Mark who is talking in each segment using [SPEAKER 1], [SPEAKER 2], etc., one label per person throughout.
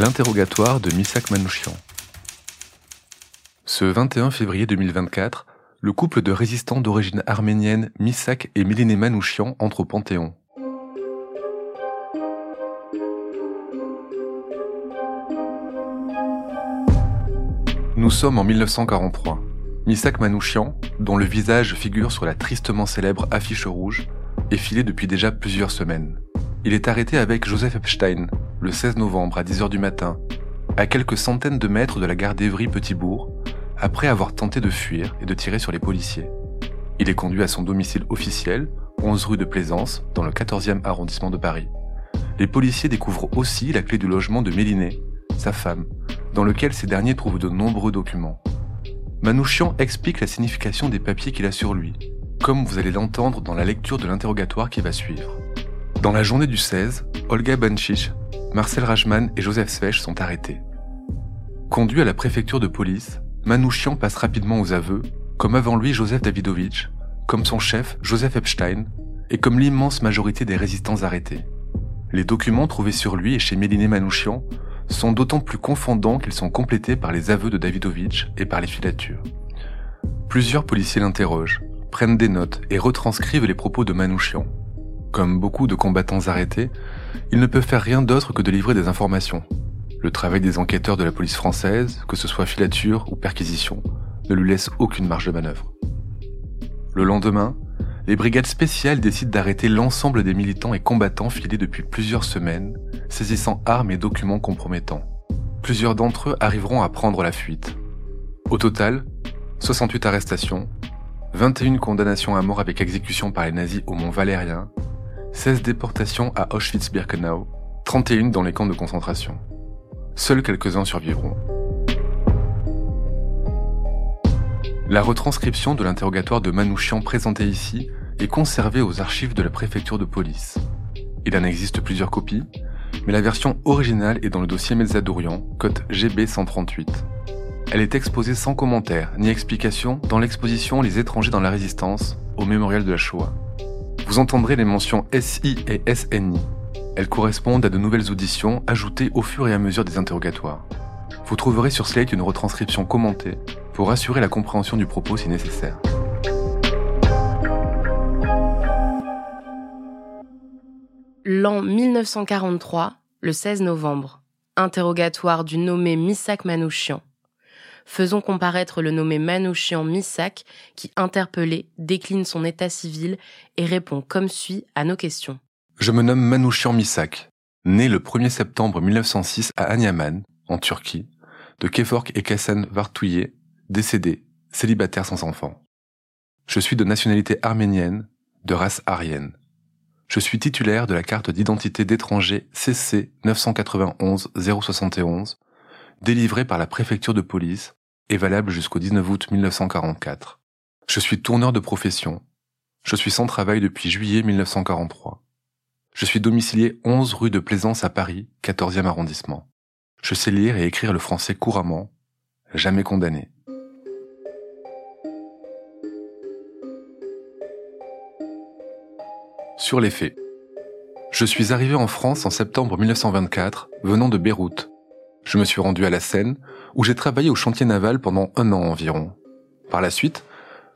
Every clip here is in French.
[SPEAKER 1] L'interrogatoire de Misak Manouchian. Ce 21 février 2024, le couple de résistants d'origine arménienne Misak et Méliné Manouchian entre au Panthéon. Nous sommes en 1943. Misak Manouchian, dont le visage figure sur la tristement célèbre affiche rouge, est filé depuis déjà plusieurs semaines. Il est arrêté avec Joseph Epstein le 16 novembre à 10h du matin, à quelques centaines de mètres de la gare d'Evry-Petitbourg, après avoir tenté de fuir et de tirer sur les policiers. Il est conduit à son domicile officiel, 11 rue de Plaisance, dans le 14e arrondissement de Paris. Les policiers découvrent aussi la clé du logement de Méliné, sa femme, dans lequel ces derniers trouvent de nombreux documents. Manouchian explique la signification des papiers qu'il a sur lui, comme vous allez l'entendre dans la lecture de l'interrogatoire qui va suivre. Dans la journée du 16, Olga Banchich, Marcel Rajman et Joseph Svech sont arrêtés. Conduit à la préfecture de police, Manouchian passe rapidement aux aveux, comme avant lui Joseph Davidovich, comme son chef Joseph Epstein, et comme l'immense majorité des résistants arrêtés. Les documents trouvés sur lui et chez Méliné Manouchian sont d'autant plus confondants qu'ils sont complétés par les aveux de Davidovich et par les filatures. Plusieurs policiers l'interrogent, prennent des notes et retranscrivent les propos de Manouchian. Comme beaucoup de combattants arrêtés, il ne peut faire rien d'autre que de livrer des informations. Le travail des enquêteurs de la police française, que ce soit filature ou perquisition, ne lui laisse aucune marge de manœuvre. Le lendemain, les brigades spéciales décident d'arrêter l'ensemble des militants et combattants filés depuis plusieurs semaines, saisissant armes et documents compromettants. Plusieurs d'entre eux arriveront à prendre la fuite. Au total, 68 arrestations, 21 condamnations à mort avec exécution par les nazis au Mont Valérien, 16 déportations à Auschwitz-Birkenau, 31 dans les camps de concentration. Seuls quelques-uns survivront. La retranscription de l'interrogatoire de Manouchian présenté ici est conservée aux archives de la préfecture de police. Il en existe plusieurs copies, mais la version originale est dans le dossier Melzadourian, code GB 138. Elle est exposée sans commentaire ni explication dans l'exposition Les étrangers dans la résistance au mémorial de la Shoah. Vous entendrez les mentions SI et SNI. Elles correspondent à de nouvelles auditions ajoutées au fur et à mesure des interrogatoires. Vous trouverez sur Slate une retranscription commentée pour assurer la compréhension du propos si nécessaire.
[SPEAKER 2] L'an 1943, le 16 novembre. Interrogatoire du nommé Misak Manouchian faisons comparaître le nommé Manouchian Misak qui, interpellé, décline son état civil et répond comme suit à nos questions.
[SPEAKER 1] Je me nomme Manouchian Misak, né le 1er septembre 1906 à Anyaman, en Turquie, de Kefork et Kassen Vartouye, décédé, célibataire sans enfant. Je suis de nationalité arménienne, de race aryenne. Je suis titulaire de la carte d'identité d'étranger CC 991 071, délivrée par la préfecture de police est valable jusqu'au 19 août 1944. Je suis tourneur de profession. Je suis sans travail depuis juillet 1943. Je suis domicilié 11 rue de Plaisance à Paris, 14e arrondissement. Je sais lire et écrire le français couramment, jamais condamné. Sur les faits. Je suis arrivé en France en septembre 1924, venant de Beyrouth. Je me suis rendu à la Seine, où j'ai travaillé au chantier naval pendant un an environ. Par la suite,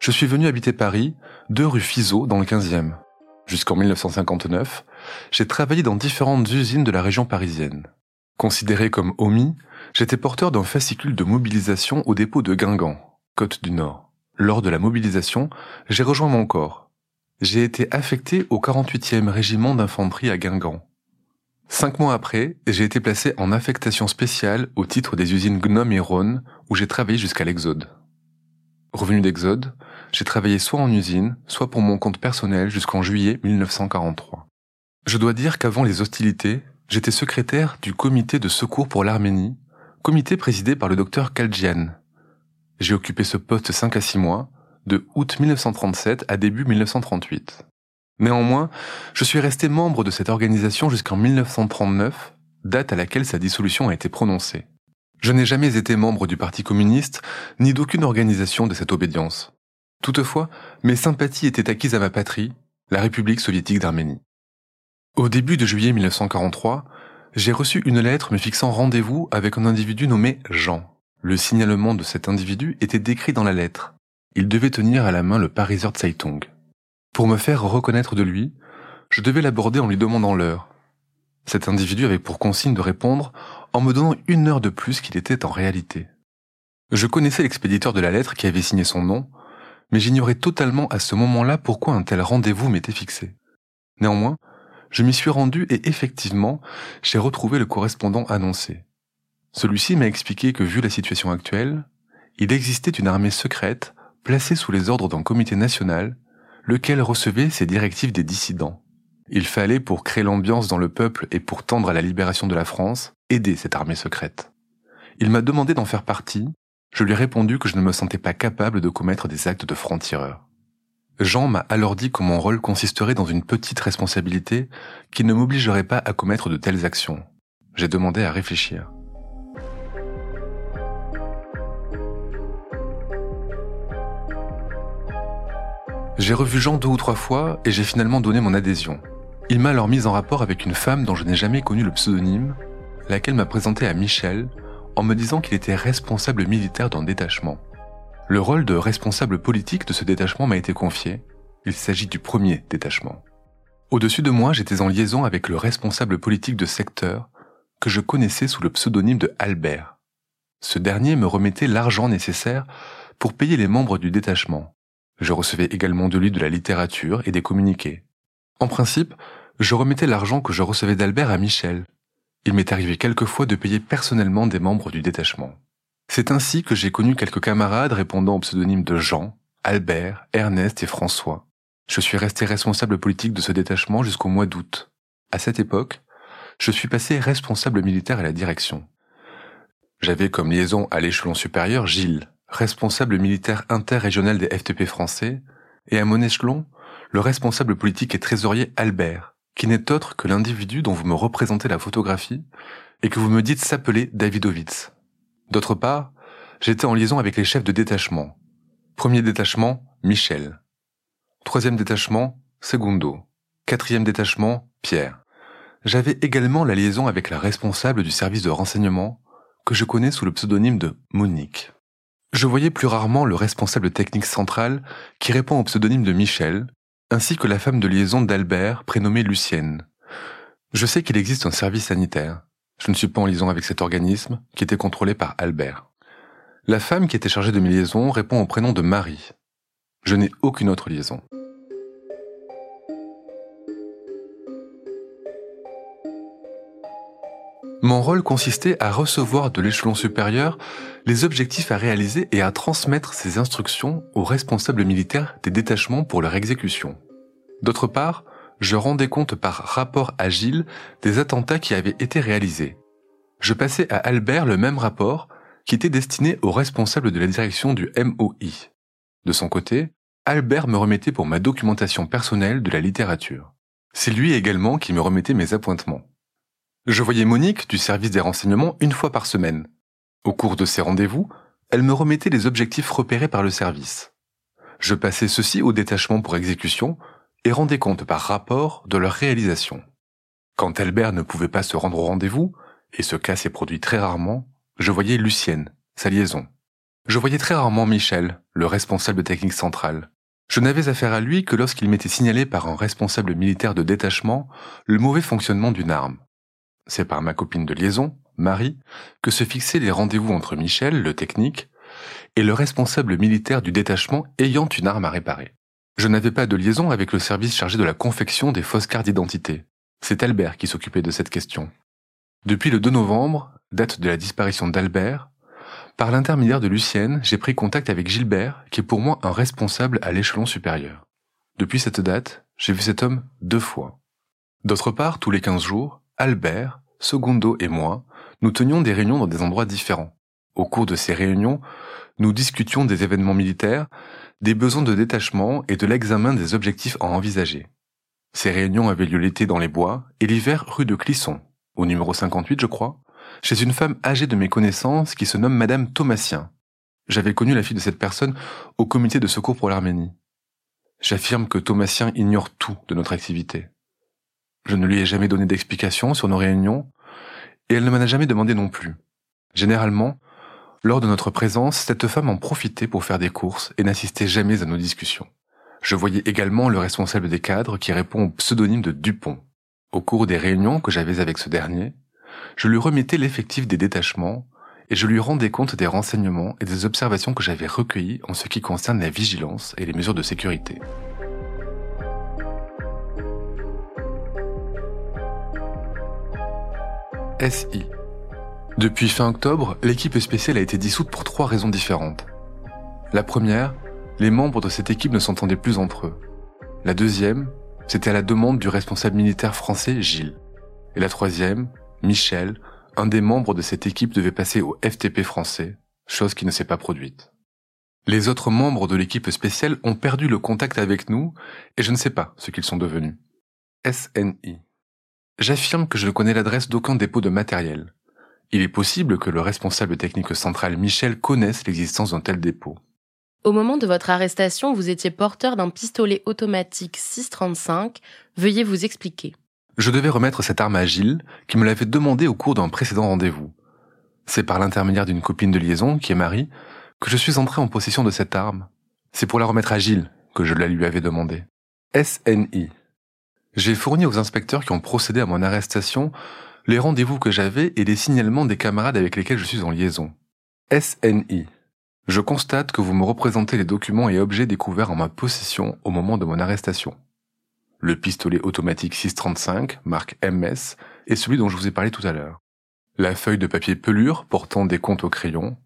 [SPEAKER 1] je suis venu habiter Paris, deux rue Fizeau dans le 15e. Jusqu'en 1959, j'ai travaillé dans différentes usines de la région parisienne. Considéré comme omis, j'étais porteur d'un fascicule de mobilisation au dépôt de Guingamp, côte du Nord. Lors de la mobilisation, j'ai rejoint mon corps. J'ai été affecté au 48e régiment d'infanterie à Guingamp. Cinq mois après, j'ai été placé en affectation spéciale au titre des usines Gnome et Rhône, où j'ai travaillé jusqu'à l'Exode. Revenu d'Exode, j'ai travaillé soit en usine, soit pour mon compte personnel jusqu'en juillet 1943. Je dois dire qu'avant les hostilités, j'étais secrétaire du comité de secours pour l'Arménie, comité présidé par le docteur Kaljian. J'ai occupé ce poste 5 à 6 mois, de août 1937 à début 1938. Néanmoins, je suis resté membre de cette organisation jusqu'en 1939, date à laquelle sa dissolution a été prononcée. Je n'ai jamais été membre du Parti communiste, ni d'aucune organisation de cette obédience. Toutefois, mes sympathies étaient acquises à ma patrie, la République soviétique d'Arménie. Au début de juillet 1943, j'ai reçu une lettre me fixant rendez-vous avec un individu nommé Jean. Le signalement de cet individu était décrit dans la lettre. Il devait tenir à la main le Pariser Zeitung. Pour me faire reconnaître de lui, je devais l'aborder en lui demandant l'heure. Cet individu avait pour consigne de répondre en me donnant une heure de plus qu'il était en réalité. Je connaissais l'expéditeur de la lettre qui avait signé son nom, mais j'ignorais totalement à ce moment-là pourquoi un tel rendez-vous m'était fixé. Néanmoins, je m'y suis rendu et effectivement, j'ai retrouvé le correspondant annoncé. Celui-ci m'a expliqué que vu la situation actuelle, il existait une armée secrète placée sous les ordres d'un comité national, lequel recevait ses directives des dissidents. Il fallait, pour créer l'ambiance dans le peuple et pour tendre à la libération de la France, aider cette armée secrète. Il m'a demandé d'en faire partie, je lui ai répondu que je ne me sentais pas capable de commettre des actes de franc-tireur. Jean m'a alors dit que mon rôle consisterait dans une petite responsabilité qui ne m'obligerait pas à commettre de telles actions. J'ai demandé à réfléchir. J'ai revu Jean deux ou trois fois et j'ai finalement donné mon adhésion. Il m'a alors mis en rapport avec une femme dont je n'ai jamais connu le pseudonyme, laquelle m'a présenté à Michel en me disant qu'il était responsable militaire d'un détachement. Le rôle de responsable politique de ce détachement m'a été confié. Il s'agit du premier détachement. Au-dessus de moi, j'étais en liaison avec le responsable politique de secteur que je connaissais sous le pseudonyme de Albert. Ce dernier me remettait l'argent nécessaire pour payer les membres du détachement. Je recevais également de lui de la littérature et des communiqués. En principe, je remettais l'argent que je recevais d'Albert à Michel. Il m'est arrivé quelquefois de payer personnellement des membres du détachement. C'est ainsi que j'ai connu quelques camarades répondant au pseudonyme de Jean, Albert, Ernest et François. Je suis resté responsable politique de ce détachement jusqu'au mois d'août. À cette époque, je suis passé responsable militaire à la direction. J'avais comme liaison à l'échelon supérieur Gilles, responsable militaire interrégional des FTP français, et à mon échelon, le responsable politique et trésorier Albert, qui n'est autre que l'individu dont vous me représentez la photographie et que vous me dites s'appeler Davidovitz. D'autre part, j'étais en liaison avec les chefs de détachement. Premier détachement, Michel. Troisième détachement, Segundo. Quatrième détachement, Pierre. J'avais également la liaison avec la responsable du service de renseignement, que je connais sous le pseudonyme de Monique. Je voyais plus rarement le responsable technique central qui répond au pseudonyme de Michel, ainsi que la femme de liaison d'Albert prénommée Lucienne. Je sais qu'il existe un service sanitaire, je ne suis pas en liaison avec cet organisme, qui était contrôlé par Albert. La femme qui était chargée de mes liaisons répond au prénom de Marie. Je n'ai aucune autre liaison. Mon rôle consistait à recevoir de l'échelon supérieur les objectifs à réaliser et à transmettre ces instructions aux responsables militaires des détachements pour leur exécution. D'autre part, je rendais compte par rapport à Gilles des attentats qui avaient été réalisés. Je passais à Albert le même rapport qui était destiné au responsable de la direction du MOI. De son côté, Albert me remettait pour ma documentation personnelle de la littérature. C'est lui également qui me remettait mes appointements. Je voyais Monique du service des renseignements une fois par semaine. Au cours de ces rendez-vous, elle me remettait les objectifs repérés par le service. Je passais ceci au détachement pour exécution et rendait compte par rapport de leur réalisation. Quand Albert ne pouvait pas se rendre au rendez-vous, et ce cas s'est produit très rarement, je voyais Lucienne, sa liaison. Je voyais très rarement Michel, le responsable technique central. Je n'avais affaire à lui que lorsqu'il m'était signalé par un responsable militaire de détachement le mauvais fonctionnement d'une arme. C'est par ma copine de liaison, Marie, que se fixaient les rendez-vous entre Michel, le technique, et le responsable militaire du détachement ayant une arme à réparer. Je n'avais pas de liaison avec le service chargé de la confection des fausses cartes d'identité. C'est Albert qui s'occupait de cette question. Depuis le 2 novembre, date de la disparition d'Albert, par l'intermédiaire de Lucienne, j'ai pris contact avec Gilbert, qui est pour moi un responsable à l'échelon supérieur. Depuis cette date, j'ai vu cet homme deux fois. D'autre part, tous les 15 jours, Albert, Segundo et moi, nous tenions des réunions dans des endroits différents. Au cours de ces réunions, nous discutions des événements militaires, des besoins de détachement et de l'examen des objectifs à envisager. Ces réunions avaient lieu l'été dans les bois et l'hiver rue de Clisson, au numéro 58 je crois, chez une femme âgée de mes connaissances qui se nomme Madame Thomasien. J'avais connu la fille de cette personne au comité de secours pour l'Arménie. J'affirme que Thomasien ignore tout de notre activité. Je ne lui ai jamais donné d'explication sur nos réunions, et elle ne m'en a jamais demandé non plus. Généralement, lors de notre présence, cette femme en profitait pour faire des courses et n'assistait jamais à nos discussions. Je voyais également le responsable des cadres qui répond au pseudonyme de Dupont. Au cours des réunions que j'avais avec ce dernier, je lui remettais l'effectif des détachements et je lui rendais compte des renseignements et des observations que j'avais recueillis en ce qui concerne la vigilance et les mesures de sécurité. SI. Depuis fin octobre, l'équipe spéciale a été dissoute pour trois raisons différentes. La première, les membres de cette équipe ne s'entendaient plus entre eux. La deuxième, c'était à la demande du responsable militaire français Gilles. Et la troisième, Michel, un des membres de cette équipe devait passer au FTP français, chose qui ne s'est pas produite. Les autres membres de l'équipe spéciale ont perdu le contact avec nous et je ne sais pas ce qu'ils sont devenus. SNI. J'affirme que je ne connais l'adresse d'aucun dépôt de matériel. Il est possible que le responsable technique central Michel connaisse l'existence d'un tel dépôt.
[SPEAKER 2] Au moment de votre arrestation, vous étiez porteur d'un pistolet automatique 635. Veuillez vous expliquer.
[SPEAKER 1] Je devais remettre cette arme à Gilles, qui me l'avait demandé au cours d'un précédent rendez-vous. C'est par l'intermédiaire d'une copine de liaison, qui est Marie, que je suis entré en possession de cette arme. C'est pour la remettre à Gilles que je la lui avais demandé. SNI. J'ai fourni aux inspecteurs qui ont procédé à mon arrestation les rendez-vous que j'avais et les signalements des camarades avec lesquels je suis en liaison. SNI. Je constate que vous me représentez les documents et objets découverts en ma possession au moment de mon arrestation. Le pistolet automatique 635, marque MS, est celui dont je vous ai parlé tout à l'heure. La feuille de papier pelure portant des comptes au crayon,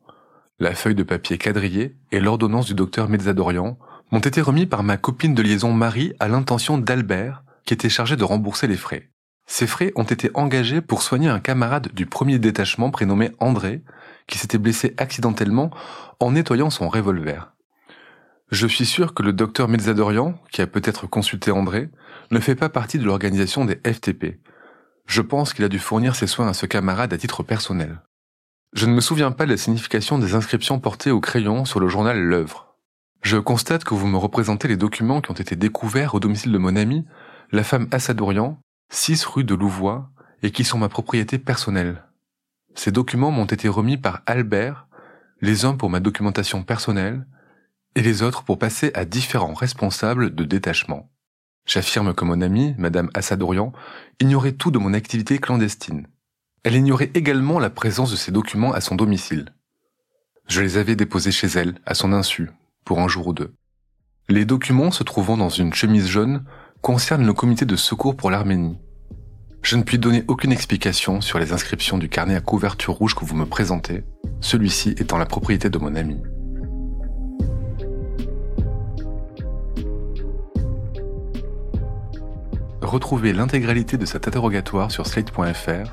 [SPEAKER 1] la feuille de papier quadrillé et l'ordonnance du docteur Mezzadorian m'ont été remis par ma copine de liaison Marie à l'intention d'Albert, qui était chargé de rembourser les frais. Ces frais ont été engagés pour soigner un camarade du premier détachement prénommé André, qui s'était blessé accidentellement en nettoyant son revolver. Je suis sûr que le docteur Mezzadorian, qui a peut-être consulté André, ne fait pas partie de l'organisation des FTP. Je pense qu'il a dû fournir ses soins à ce camarade à titre personnel. Je ne me souviens pas de la signification des inscriptions portées au crayon sur le journal L'œuvre. Je constate que vous me représentez les documents qui ont été découverts au domicile de mon ami, la femme Assadourian, 6 rue de Louvois, et qui sont ma propriété personnelle. Ces documents m'ont été remis par Albert, les uns pour ma documentation personnelle, et les autres pour passer à différents responsables de détachement. J'affirme que mon amie, Madame Assadourian, ignorait tout de mon activité clandestine. Elle ignorait également la présence de ces documents à son domicile. Je les avais déposés chez elle, à son insu, pour un jour ou deux. Les documents se trouvant dans une chemise jaune concernent le comité de secours pour l'Arménie. Je ne puis donner aucune explication sur les inscriptions du carnet à couverture rouge que vous me présentez, celui-ci étant la propriété de mon ami. Retrouvez l'intégralité de cet interrogatoire sur slate.fr,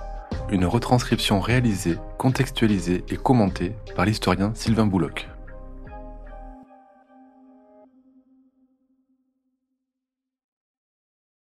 [SPEAKER 1] une retranscription réalisée, contextualisée et commentée par l'historien Sylvain Bouloc.